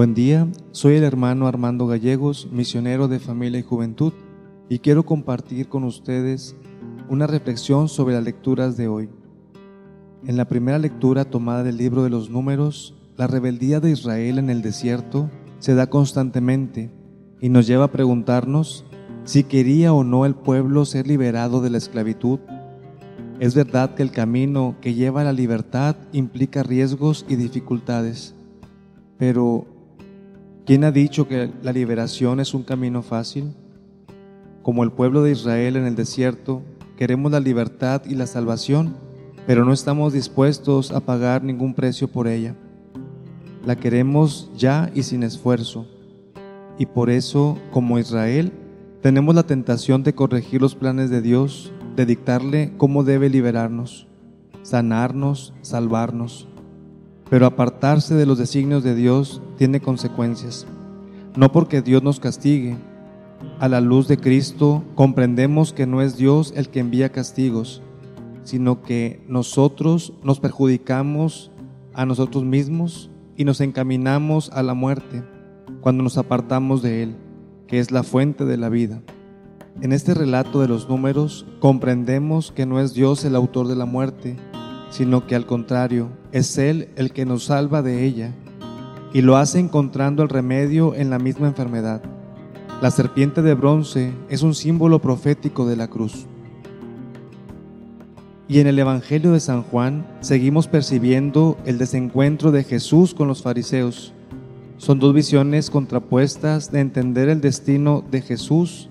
Buen día, soy el hermano Armando Gallegos, misionero de familia y juventud, y quiero compartir con ustedes una reflexión sobre las lecturas de hoy. En la primera lectura tomada del libro de los números, la rebeldía de Israel en el desierto se da constantemente y nos lleva a preguntarnos si quería o no el pueblo ser liberado de la esclavitud. Es verdad que el camino que lleva a la libertad implica riesgos y dificultades, pero ¿quién ha dicho que la liberación es un camino fácil? Como el pueblo de Israel en el desierto, queremos la libertad y la salvación, pero no estamos dispuestos a pagar ningún precio por ella. La queremos ya y sin esfuerzo. Y por eso, como Israel, tenemos la tentación de corregir los planes de Dios, de dictarle cómo debe liberarnos, sanarnos, salvarnos. Pero apartarse de los designios de Dios tiene consecuencias. No porque Dios nos castigue. A la luz de Cristo comprendemos que no es Dios el que envía castigos, sino que nosotros nos perjudicamos a nosotros mismos y nos encaminamos a la muerte cuando nos apartamos de Él, que es la fuente de la vida. En este relato de los números comprendemos que no es Dios el autor de la muerte, sino que al contrario, es Él el que nos salva de ella, y lo hace encontrando el remedio en la misma enfermedad. La serpiente de bronce es un símbolo profético de la cruz. Y en el Evangelio de San Juan seguimos percibiendo el desencuentro de Jesús con los fariseos. Son dos visiones contrapuestas de entender el destino de Jesús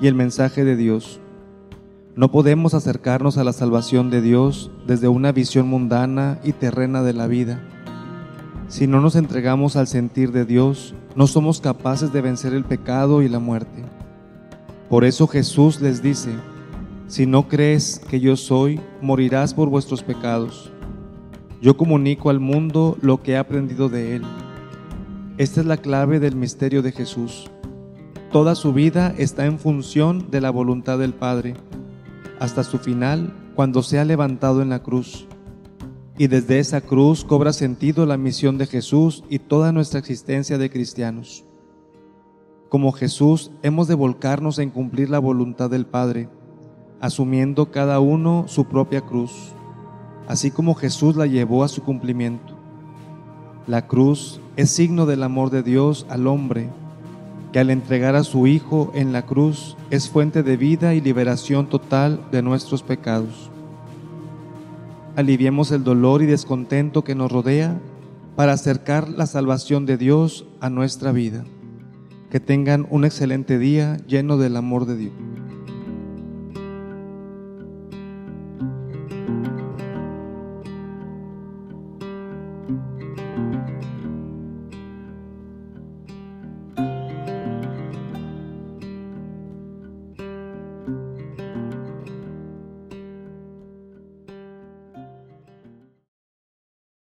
y el mensaje de Dios. No podemos acercarnos a la salvación de Dios desde una visión mundana y terrena de la vida. Si no nos entregamos al sentir de Dios, no somos capaces de vencer el pecado y la muerte. Por eso Jesús les dice, si no crees que yo soy, morirás por vuestros pecados. Yo comunico al mundo lo que he aprendido de Él. Esta es la clave del misterio de Jesús. Toda su vida está en función de la voluntad del Padre, hasta su final, cuando se ha levantado en la cruz. Y desde esa cruz cobra sentido la misión de Jesús y toda nuestra existencia de cristianos. Como Jesús, hemos de volcarnos en cumplir la voluntad del Padre asumiendo cada uno su propia cruz, así como Jesús la llevó a su cumplimiento. La cruz es signo del amor de Dios al hombre, que al entregar a su Hijo en la cruz es fuente de vida y liberación total de nuestros pecados. Aliviemos el dolor y descontento que nos rodea para acercar la salvación de Dios a nuestra vida. Que tengan un excelente día lleno del amor de Dios.